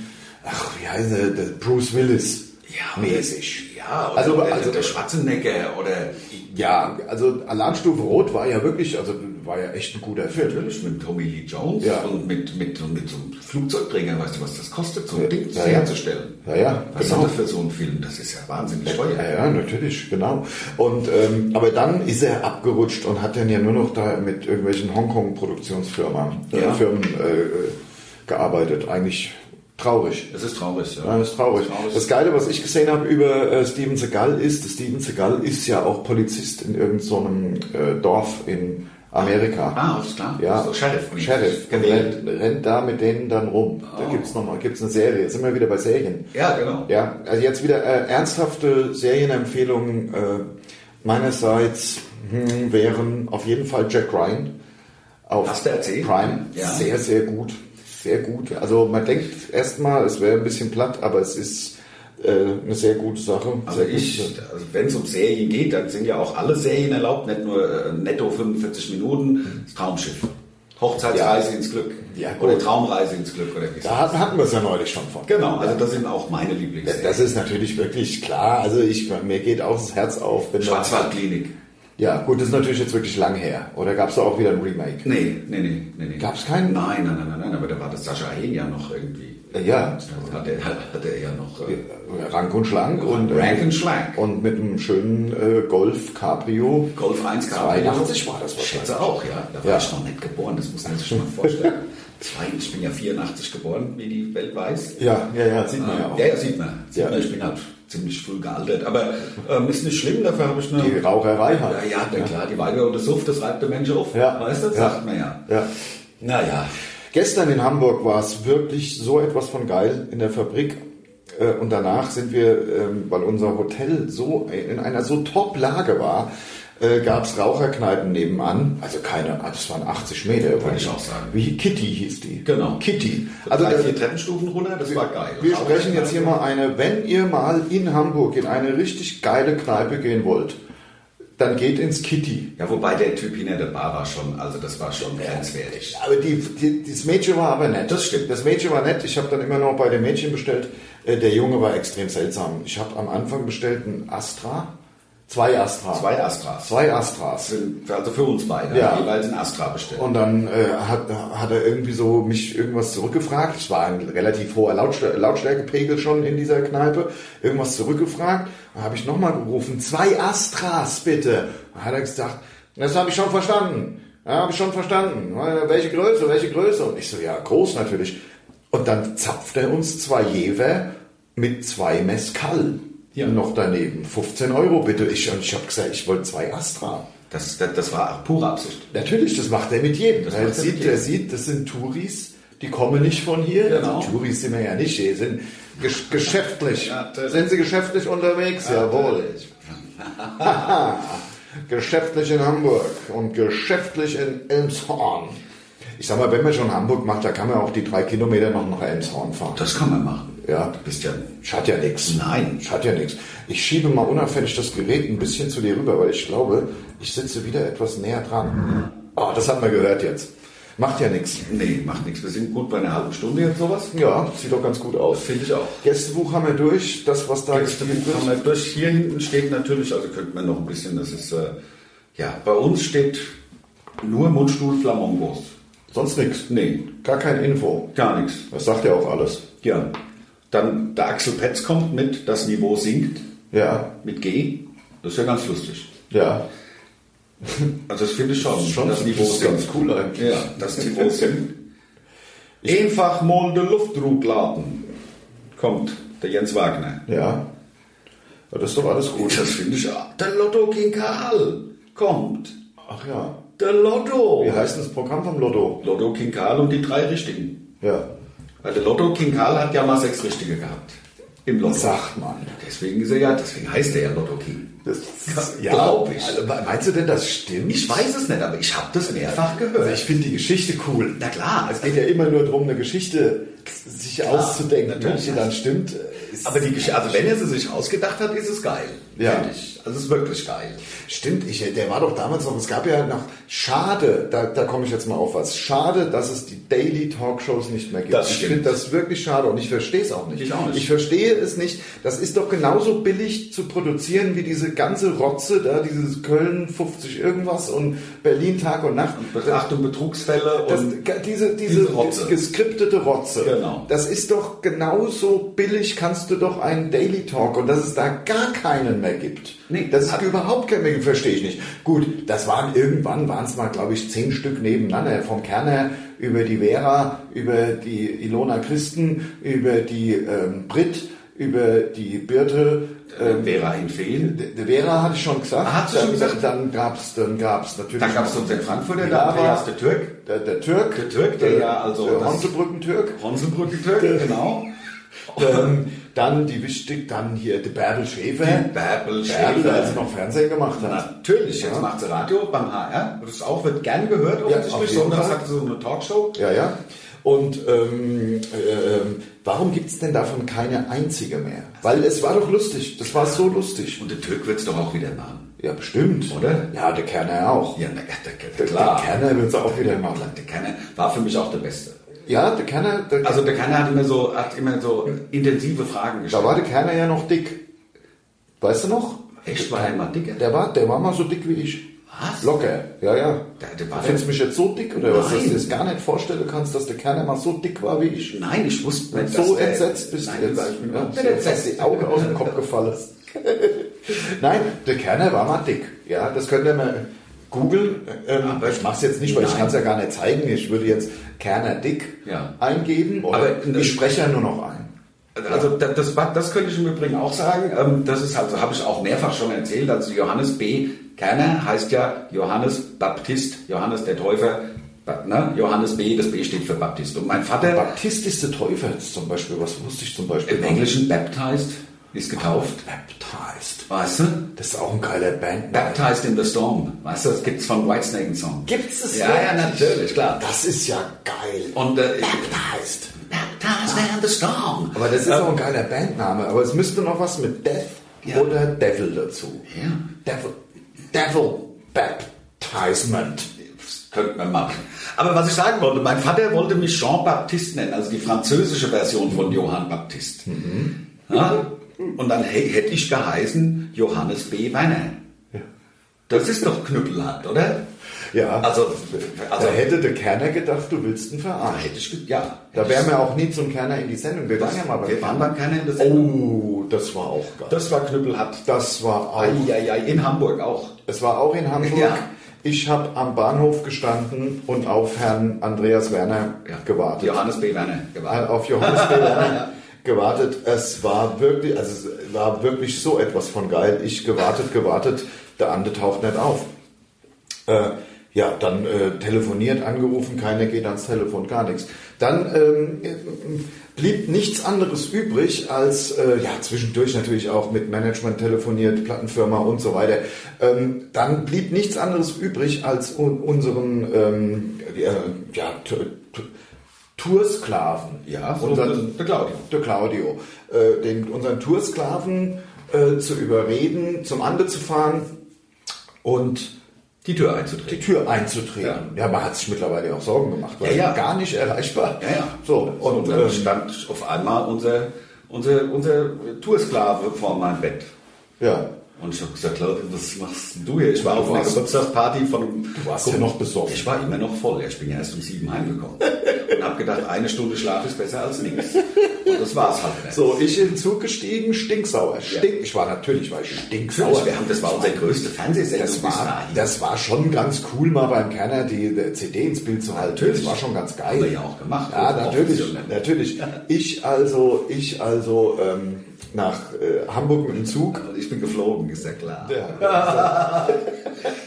ach, wie heißt er, Bruce Willis Ja, mäßig. Ja, Also- der, also- der Schwarzenegger oder Ja, also Alarmstufe Rot war ja wirklich, also war ja echt ein guter Film. natürlich mit Tommy Lee Jones Ja. und mit, mit, mit so einem Flugzeugträger, weißt du, was das kostet, so ein Ding ja, herzustellen? Ja, ja, Was genau. für so ein Film? Das ist ja wahnsinnig teuer. Ja, ja, natürlich, genau. Und ähm, aber dann ist er abgerutscht und hat dann ja nur noch da mit irgendwelchen Hongkong-Produktionsfirmen äh. Firmen äh, gearbeitet. Eigentlich traurig. Das ist traurig, ja. Ja, das ist traurig. Das Geile, was ich gesehen habe über äh, Steven Seagal ist, Steven Seagal ist ja auch Polizist in irgendeinem so äh, Dorf in Amerika. Ah, alles klar. Ja, So Sheriff. Sheriff. Gewählt. rennt, rennt da mit denen dann rum. Da Oh. gibt's noch mal, gibt's eine Serie. Jetzt sind wir wieder bei Serien. Ja, genau. Ja, also jetzt wieder äh, ernsthafte Serienempfehlungen äh, meinerseits hm, wären auf jeden Fall Jack Ryan auf Hast du erzählt? Prime. Ja. Sehr, sehr gut. Sehr gut. Also man denkt erstmal, es wäre ein bisschen platt, aber es ist eine sehr gute Sache. Also also wenn es um Serien geht, dann sind ja auch alle Serien erlaubt, nicht nur äh, netto 45 Minuten, das Traumschiff. Hochzeitsreise Ja. ins Glück. Ja, oder Traumreise ins Glück oder wie es Da hatten, hatten wir es ja neulich schon von. Genau, also das sind auch meine Lieblingsserien. Das ist natürlich wirklich klar. Also ich, mir geht auch das Herz auf, Schwarzwaldklinik. Ja, gut, das ist natürlich jetzt wirklich lang her. Oder gab es da auch wieder ein Remake? Nee, nee, nee, nee. nee. Gab's keinen? Nein, nein, nein, nein, nein, aber da war das Sascha Hehn ja noch irgendwie. Ja, Da hat er, hat er ja noch. Äh, rank und schlank und Rank und schlank. und mit einem schönen äh, Golf Cabrio. Golf 1 Cabrio. 82 war das Ich wahrscheinlich. schätze auch, ja. Da war Ja. ich noch nicht geboren, das muss man sich schon mal vorstellen. [laughs] Ich bin ja 84 geboren, wie die Welt weiß. Ja, ja, ja, sieht man ja auch. Ja, ja, sieht man. Sieht Ja. man. Ich bin halt ziemlich früh gealtert. Aber ähm, ist nicht schlimm, dafür habe ich eine. Die Raucherei halt. ja, ja, na klar, die Weiber und der Suff, das reibt der Mensch auf. Ja. Weißt du, das Ja. sagt man ja. Ja. Naja. Gestern in Hamburg war es wirklich so etwas von geil in der Fabrik. Äh, Und danach sind wir, ähm, weil unser Hotel so in einer so Top-Lage war, gab es Raucherkneipen nebenan. Also keine, ah, das waren 80 Meter. Wollte ich auch sagen. Wie Kitty hieß die. Genau. Kitty. Also drei, äh, vier Treppenstufen runter, das war geil. Wir sprechen jetzt hier mal eine, wenn ihr mal in Hamburg in eine richtig geile Kneipe gehen wollt, dann geht ins Kitty. Ja, wobei der Typ hinter der Bar war schon, also das war schon grenzwertig. Aber die, die, das Mädchen war aber nett. Das stimmt. Das Mädchen war nett. Ich habe dann immer noch bei dem Mädchen bestellt. Äh, Der Junge war extrem seltsam. Ich habe am Anfang bestellt ein Astra. Zwei Astra. Zwei Astras. Zwei Astras. Für- Also für uns beide. Ja. Jeweils ein Astra bestellt. Und dann äh, hat, hat er irgendwie so mich irgendwas zurückgefragt. Es war ein relativ hoher Lautstär Lautstärkepegel schon in dieser Kneipe. Irgendwas zurückgefragt. Dann habe ich nochmal gerufen, zwei Astras bitte. Dann hat er gesagt, das habe ich schon verstanden. Ja, habe ich schon verstanden. Welche Größe, welche Größe? Und ich so, ja, groß natürlich. Und dann zapft er uns zwei Jever mit zwei Mescal. Ja. Noch daneben. 15 Euro bitte. Ich, und ich habe gesagt, ich wollte zwei Astra. Das, das, das war pure Absicht. Natürlich, das macht er mit jedem. Das er, sieht, er sieht, das sind Touris, die kommen nicht von hier. Genau. Also, Touris sind wir ja nicht, die sind gesch geschäftlich. Ja, sind sie geschäftlich unterwegs? Jawohl. [laughs] geschäftlich in Hamburg und geschäftlich in Elmshorn. Ich sag mal, wenn man schon Hamburg macht, da kann man auch die drei Kilometer noch nach Elmshorn fahren. Das kann man machen. Ja. Du bist ja. Schadet ja nichts. Nein. Schadet ja nichts. Ich schiebe mal unauffällig das Gerät ein bisschen zu dir rüber, weil ich glaube, ich sitze wieder etwas näher dran. Oh, das hat man gehört jetzt. Macht ja nichts. Nee, macht nichts. Wir sind gut bei einer halben Stunde jetzt sowas. Ja, sieht doch ganz gut aus. Finde ich auch. Gästebuch haben wir durch, das was da gespielt haben wir durch. Hier hinten steht natürlich, also könnte man noch ein bisschen, das ist, äh, ja, bei uns steht nur Mundstuhl Flamongos. Sonst nichts. Nee, Gar kein Info. gar nichts. Das sagt ja auch alles. Ja. Dann der Axel Petz kommt mit, das Niveau sinkt, Ja, mit G. Das ist ja ganz lustig. ja. Also das finde ich schon. Schon das Niveau das ist ganz cool eigentlich. Ja, das Niveau sinkt. Einfach mal den Luftdruck laden. Kommt der Jens Wagner. Ja. Aber das ist doch alles gut. Das finde ich auch. Der Lotto King Karl kommt. Ach ja. Der Lotto. Wie heißt das Programm vom Lotto? Lotto King Karl und die drei Richtigen. Ja. Weil der Lotto King Karl hat ja mal sechs Richtige gehabt. Im Lotto. Sagt man. Deswegen ist er ja, deswegen heißt er ja Lotto King. Das, glaub ich. Also, meinst du denn, das stimmt? Ich weiß es nicht, aber ich habe das mehrfach Also gehört. ich finde die Geschichte cool. Na klar, Es geht ja immer nur darum, eine Geschichte sich auszudenken. Wenn natürlich. dann stimmt, ist aber die Geschichte, also wenn er sie sich ausgedacht hat, ist es geil. Ja. Finde ich. Also es ist wirklich geil. Stimmt, ich, der war doch damals noch, es gab ja noch, schade, da, da komme ich jetzt mal auf was, schade, dass es die Daily Talkshows nicht mehr gibt. Das ich finde das wirklich schade und ich verstehe es auch nicht. Ich auch nicht. Ich verstehe es nicht. Das ist doch genauso billig zu produzieren wie diese ganze Rotze da, dieses Köln 50 irgendwas und Berlin Tag und Nacht. Betrachtung Betrugsfälle Das, und diese, diese, diese Rotze. geskriptete Rotze. Genau. Das ist doch genauso billig, kannst du doch einen Daily Talk und dass es da gar keinen mehr gibt. Nee, das ist hat- überhaupt kein mehr, verstehe ich nicht. Gut, das waren irgendwann, waren es mal, glaube ich, zehn Stück nebeneinander. Vom Kerner über die Vera, über die Ilona Christen, über die ähm, Brit, über die Birte. Ähm, Vera in. Die die Vera hatte ich schon gesagt. Ah, hast du schon dann, gesagt? Dann gab's, dann gab's natürlich. Dann gab es uns den Frankfurter, die der Lara, Andreas der Türk. Der, der Türk. Der Türk, der ja also Der das- Honselbrücken-Türk. Honselbrücke-Türk, genau. [laughs] Ähm, dann die wichtig, dann hier die Bärbel Schäfer. Bärbel Bärbel, Schäfer. als sie noch Fernsehen gemacht hat. Natürlich, jetzt Ja. macht sie Radio beim HR. Das auch, wird gern gehört, Ja, offensichtlich. auf jeden Sonntags Fall. hat sie so eine Talkshow. Ja, ja. Und ähm, ähm, warum gibt es denn davon keine einzige mehr? Weil es war doch lustig. Das war so lustig. Und der Türk wird es doch auch wieder machen. Ja, bestimmt. Oder? Ja, der Kerner auch. Ja, na, der, der, Der, klar. der Kerner wird es auch wieder machen. Der Kerner war für mich auch der Beste. Ja, der Kerner, der, Also der Kerner hat immer so, hat immer so intensive Fragen da gestellt. war der Kerner ja noch dick. Weißt du noch? Echt, war er immer dicker? Der war, der war mal so dick wie ich. Was? Locker, ja, ja. Der- der war du findest mich jetzt so dick oder was? Dass Nein. du das gar nicht vorstellen kannst, dass der Kerner mal so dick war wie ich. Nein, ich wusste nicht, so der- entsetzt bist Nein, du jetzt. ich bin Ja, so, entsetzt. die Augen aus dem Kopf gefallen. [laughs] Nein, der Kerner war mal dick. Ja, das könnt ihr mal googeln. Ähm, Aber- ich mache es jetzt nicht, weil ich Nein. kann es ja gar nicht zeigen. Ich würde jetzt Kerner dick Ja. eingeben. Oder Aber- ich spreche ja nur noch ein. Also da- das, war- das könnte ich im Übrigen auch sagen. Ähm, Das ist also habe ich auch mehrfach schon erzählt. Also Johannes B. Kerner heißt ja Johannes Baptist, Johannes der Täufer. Ne? Johannes B. Das B steht für Baptist. Und mein Vater Baptist ist der Täufer jetzt zum Beispiel. Was wusste ich zum Beispiel? im? Englischen baptized ist getauft. Baptized. Weißt du? Das ist auch ein geiler Band. Baptized in the Storm. Weißt du, das gibt's von Whitesnake einen Song. Gibt's es Ja, ja, natürlich, klar. Das ist ja geil. Und äh, Baptized. Baptized in the Storm. Aber das ist auch ein geiler Bandname. Aber es müsste noch was mit Death Ja. oder Devil dazu. Ja. Devil, Devil Baptizement. Das könnte man machen. Aber was ich sagen wollte, mein Vater wollte mich Jean Baptiste nennen, also die französische Version von Johann Baptist. Ja? Und dann hä- hätte ich geheißen Johannes B. Werner. Das ist doch knüppelhart, oder? Ja. Also, also da hätte der Kerner gedacht, du willst ihn da verarschen. hätte ich, ja. Da wären wir auch nie zum Kerner in die Sendung. Wir waren ja mal beim Wir waren Kerner. beim Kerner in der Sendung. Oh, das war auch geil. Das war knüppelhart. Das war auch. Eieiei, in Hamburg auch. Es war auch in Hamburg. Ja. Ich habe am Bahnhof gestanden und auf Herrn Andreas Werner Ja. gewartet. Johannes B. Werner Äh, gewartet. auf Johannes B. Werner [laughs] gewartet. Es war wirklich, also es war wirklich so etwas von geil. Ich gewartet, gewartet, der Ande taucht nicht auf. Äh, ja, dann äh, telefoniert, angerufen, keiner geht ans Telefon, gar nichts. Dann ähm, äh, blieb nichts anderes übrig, als äh, ja zwischendurch natürlich auch mit Management telefoniert, Plattenfirma und so weiter. Ähm, dann blieb nichts anderes übrig, als un unseren ähm, ja, Toursklaven. Ja, so unseren, der Claudio. der Claudio, äh, den, unseren Toursklaven äh, zu überreden, zum Ande zu fahren und Die Tür die einzutreten. Tür einzutreten. Ja, man hat sich mittlerweile auch Sorgen gemacht, weil Ja, ja. gar nicht erreichbar. Ja, ja. So, und Und dann ähm, stand auf einmal unser, unser, unser Toursklave vor meinem Bett. ja, Und ich habe gesagt, Claudia, was machst du hier? Ich war auf einer Geburtstagsparty von einem... du warst ja noch besoffen. Ich war immer noch voll. Ich bin ja erst um sieben heimgekommen. und habe gedacht, eine Stunde Schlaf ist besser als nichts. Und das war's halt. Nicht. So, ich in den Zug gestiegen, stinksauer. Stink, Ich war natürlich, war ich stinksauer. Wir haben, das war unsere größte Fernsehsendung. Das war, das war schon ganz cool, mal beim Kerner die, die CD ins Bild zu halten. Natürlich. Das war schon ganz geil. Haben wir ja auch gemacht. Ja, natürlich, natürlich. Ich also, ich also ähm, nach äh, Hamburg mit dem Zug. Ich bin geflogen, ist ja klar. Ja, [laughs]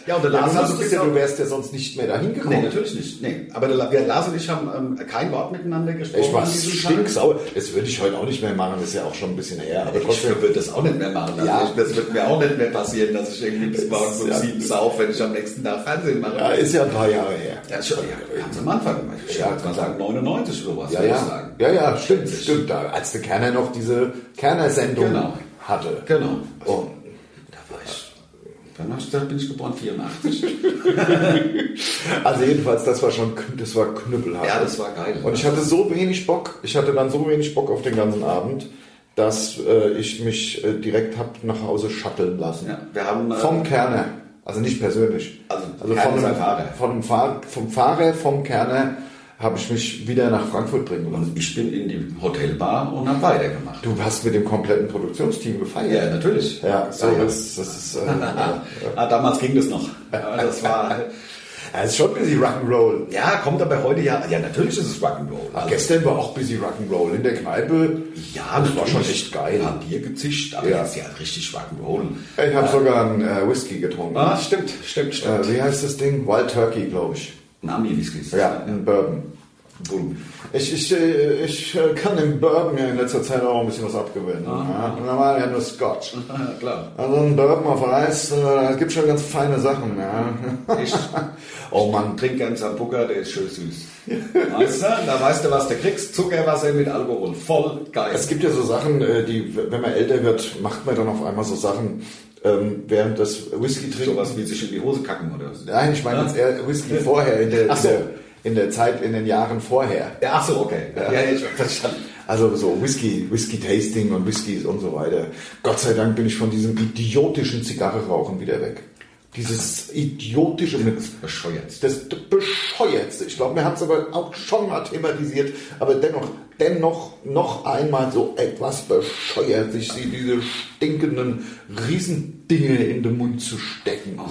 Ja, und der ja, Lars du, hat so musstest ja, du wärst ja sonst nicht mehr dahin Nee, gekommen. natürlich nicht. Nee. Aber der, wir, Lars und ich haben ähm, kein Wort miteinander gesprochen. ich war stinksauer. Das würde ich heute auch nicht mehr machen, das ist ja auch schon ein bisschen her. Aber trotzdem. Würde das auch nicht mehr machen. Also Ja. ich, das wird mir auch nicht mehr passieren, dass ich irgendwie bis morgens um Ja. sieben sauf, wenn ich am nächsten Tag Fernsehen mache. Ja, ist ja ein paar Jahre her. Ja, schon, ja, ganz am Anfang. Ich Ja, würde mal sagen 99 oder was, Ja, würde ich ja. sagen. ja, ja, stimmt, stimmt. Da, als der Kerner noch diese Kerner-Sendung Genau. hatte. Genau. Und ich, dann habe ich gesagt, bin ich geboren 84. [laughs] Also jedenfalls, das war schon, das war knüppelhart. ja, das war geil. Und ich hatte so wenig Bock, ich hatte dann so wenig Bock auf den ganzen Abend, dass äh, ich mich äh, direkt hab nach Hause shutteln lassen. ja, wir haben, äh, Vom Kerner. Also nicht persönlich. Also also von, ist dem, ein Fahrer. Von Fahr vom Fahrer, vom Kerner, habe ich mich wieder nach Frankfurt bringen lassen. und ich bin in die Hotelbar und habe weitergemacht. Du hast mit dem kompletten Produktionsteam gefeiert. Ja, natürlich. Ja, so Ja. Das, das ist. Äh. [laughs] Ah, damals ging das noch. Das war, [laughs] Ja, ist schon bisschen Rock'n'Roll. ja, kommt aber heute ja, ja, natürlich ist es Rock'n'Roll. Also, Gestern war auch bisschen Rock'n'Roll in der Kneipe. ja, das war schon echt geil. Haben Bier gezischt, aber Ja. jetzt ja richtig Rock'n'Roll. Ich habe sogar einen äh, Whisky getrunken. Ah, stimmt, stimmt, stimmt. Äh, wie heißt das Ding? Wild Turkey, glaube ich. Nami Whiskys. Ja, ein Bourbon. Boom. Ich, ich, äh, ich äh, kann dem Bourbon ja in letzter Zeit auch ein bisschen was abgewinnen. Ja. Normal ja nur Scotch. [laughs] Klar. Also ein Bourbon auf Eis, äh, da gibt schon ganz feine Sachen. Ja. Ich, [laughs] Oh Mann. trink gern Sambuca, der ist schön süß. Weißt du, da weißt du, was du kriegst. Zuckerwasser mit Alkohol. Voll geil. Es gibt ja so Sachen, die, wenn man älter wird, macht man dann auf einmal so Sachen, ähm, während das Whisky trinkt. sowas wie sich in die Hose kacken oder so. Nein, ich meine jetzt eher Whisky vorher, in der, so. in, der, in der Zeit, in den Jahren vorher. Ja, ach so, okay. Ja, ja, ich verstanden. Also so Whisky, Whisky-Tasting und Whiskys und so weiter. Gott sei Dank bin ich von diesem idiotischen Zigarre-Rauchen wieder weg. Dieses idiotische, Bescheuert. das bescheuertste. Ich glaube, wir haben es aber auch schon mal thematisiert, aber dennoch, dennoch noch einmal so etwas bescheuert, sich sie diese stinkenden Riesendinge in den Mund zu stecken. [laughs]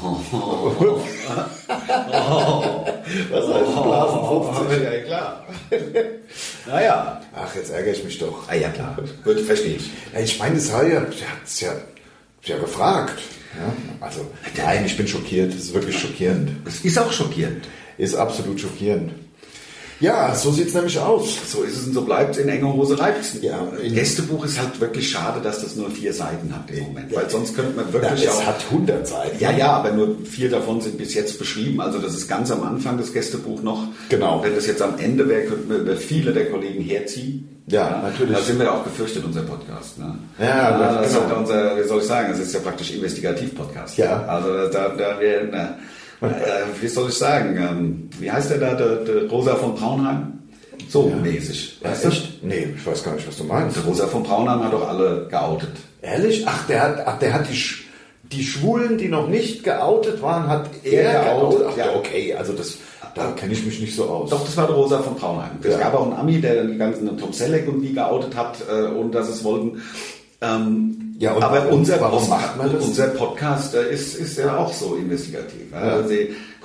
Was heißt Blasen 50? ja, klar. [laughs] naja. Ach, jetzt ärgere ich mich doch. Ah, ja, klar. Gut, verstehe ich. Ich meine, das war ja, der hat es ja, ja gefragt. Ja? Also, nein, ich bin schockiert. Das ist wirklich schockierend. Es ist auch schockierend. Ist absolut schockierend. Ja, so sieht's nämlich aus. So ist es und so bleibt es. In enger Hose reibt's. Ja, in- Gästebuch ist halt wirklich schade, dass das nur vier Seiten hat im Moment. Weil sonst könnte man wirklich Ja, es auch... hat 100 Seiten. Ja, ja, aber nur vier davon sind bis jetzt beschrieben. Also das ist ganz am Anfang das Gästebuch noch. Genau. Wenn das jetzt am Ende wäre, könnten wir über viele der Kollegen herziehen. Ja, natürlich. Da sind wir ja auch gefürchtet, unser Podcast. Ne? Ja, das- das genau. ist ja unser, wie soll ich sagen, das ist ja praktisch Investigativ-Podcast. Ja. Also da, da wir, äh, wie soll ich sagen, ähm, wie heißt der da, der, der Rosa von Braunheim? So mäßig. Ja, Weißt du? echt? Nee, ich weiß gar nicht, was du meinst. Der Rosa von Braunheim hat doch alle geoutet. Ehrlich? Ach, der hat, ach, der hat die, die Schwulen, die noch nicht geoutet waren, hat er Er geoutet. geoutet, Ach, ja. ja, okay, also das, da kenne ich mich nicht so aus. Doch, das war der Rosa von Braunheim. Es Ja. gab auch einen Ami, der dann die ganzen Tom Selleck und die geoutet hat, äh, ohne dass es wollten. Ähm, Ja, und aber warum- unser, warum Post- macht man das? unser Podcast äh, ist, ist ja auch so investigativ. Ja.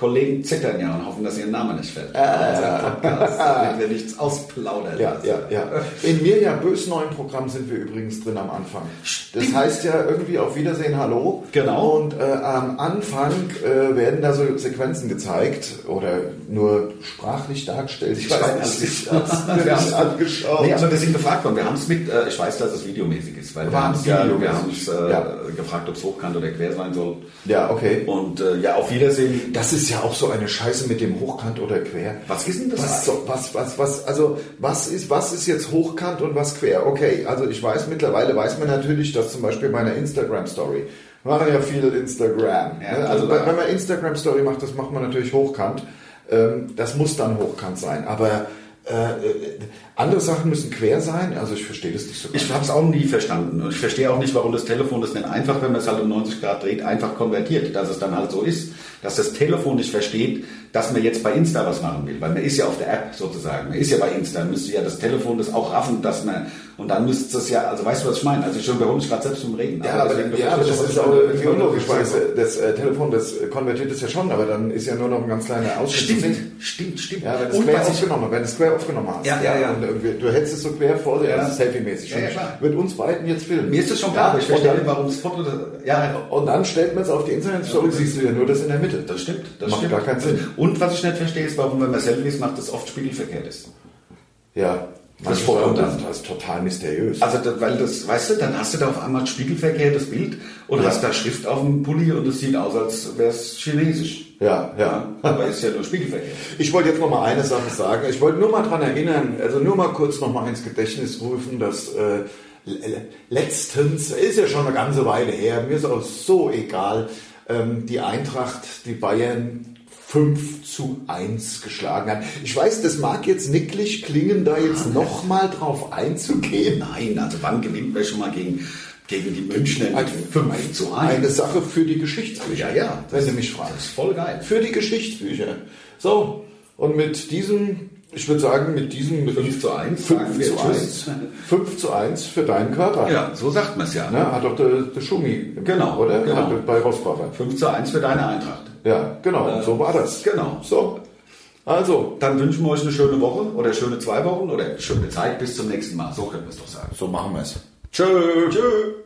Kollegen zittern ja und hoffen, dass ihr Name nicht fällt. unser Podcast, damit wir nichts ausplaudern. Ja, ja, ja. In mir ja bös neuen Programm sind wir übrigens drin am Anfang. Das heißt ja irgendwie auf Wiedersehen, Hallo. Genau. Und äh, am Anfang äh, werden da so Sequenzen gezeigt oder nur sprachlich dargestellt. Ich weiß nicht, ich hab's [laughs] mir Wir nicht angeschaut. Nee, also wir sind gefragt worden. Wir haben es mit, äh, ich weiß, dass es videomäßig ist, weil wir haben es ja, wir äh, ja. gefragt, ob es hochkant oder quer sein soll. Ja, okay. Und äh, ja, auf Wiedersehen. Das ist ja auch so eine Scheiße mit dem Hochkant oder quer. Was ist denn das? Was, so, was, was, was, also, was ist, was ist jetzt hochkant und was quer? Okay, also ich weiß, mittlerweile weiß man natürlich, dass zum Beispiel bei einer Instagram-Story, wir machen ja viel Instagram. Ja, ne? also, klar. wenn man Instagram-Story macht, das macht man natürlich hochkant. Ähm, das muss dann hochkant sein. Aber Äh, äh, andere Sachen müssen quer sein, also ich verstehe das nicht so Ich habe es auch nie verstanden. Und ich verstehe auch nicht, warum das Telefon das nicht einfach, wenn man es halt um 90 Grad dreht, einfach konvertiert, dass es dann halt so ist, dass das Telefon nicht versteht, dass man jetzt bei Insta was machen will. Weil man ist ja auf der App sozusagen. Man ist ja bei Insta. Müsste ja das Telefon das auch raffen, dass man, und dann müsste es ja, also weißt du, was ich meine? Also ich überhole mich gerade selbst zum Reden. Ja, aber, deswegen- ja, aber das was ist auch irgendwie unlogisch, weil das äh, Telefon, das konvertiert es ja schon, aber dann ist ja nur noch ein ganz kleiner Ausschnitt Stimmt, stimmt, stimmt. Ja, wenn es quer aufgenommen, wenn es quer aufgenommen hast. Ja, ja, ja. Irgendwie, du hältst es so quer vor dir, Ja. das ist Selfie-mäßig. Ja, ja. Wird uns beiden jetzt filmen. mir ist das schon klar, aber ich verstehe nicht, warum das Foto, ja, und dann stellt man es auf die Internet-Story, siehst du ja nur das in der Mitte. Das stimmt, das Macht stimmt. gar keinen Sinn. Und was ich nicht verstehe, ist, warum, wenn man Selfies macht, das oft spiegelverkehrt ist. Ja, Das das, ist voll das, das ist total mysteriös. Also, da- weil das, weißt du, dann hast du da auf einmal spiegelverkehrtes Bild und Ja. hast da Schrift auf dem Pulli und es sieht aus, als wäre es chinesisch. ja, ja. Aber ist ja nur spiegelverkehrt. Ich wollte jetzt noch mal eine Sache sagen. Ich wollte nur mal dran erinnern, also nur mal kurz noch mal ins Gedächtnis rufen, dass äh, le- letztens, ist ja schon eine ganze Weile her, mir ist auch so egal, ähm, die Eintracht, die Bayern 5 zu 1 geschlagen hat. Ich weiß, das mag jetzt nicklig klingen, da jetzt noch mal drauf einzugehen. Nein, also wann gewinnt man schon mal gegen, gegen die Münchner mit 5 zu 1? Eine Sache für die Geschichtsbücher, Ja, ja. wenn du mich fragst. Das ist voll geil. Für die Geschichtsbücher. So, und mit diesem, ich würde sagen, mit diesem 5 zu 1 sagen 5 wir zu Tschüss. 1. 5 zu 1 für deinen Körper. Ja, so sagt man es ja. Ne? Hat doch der, der Schumi, Genau, oder? genau. Hat bei Rossbacher. 5 zu 1 für deine Eintracht. Ja, genau, so war das. Genau. So, also, Dann wünschen wir euch eine schöne Woche oder schöne zwei Wochen oder schöne Zeit bis zum nächsten Mal. So können wir es doch sagen. so machen wir es. Tschö. Tschö.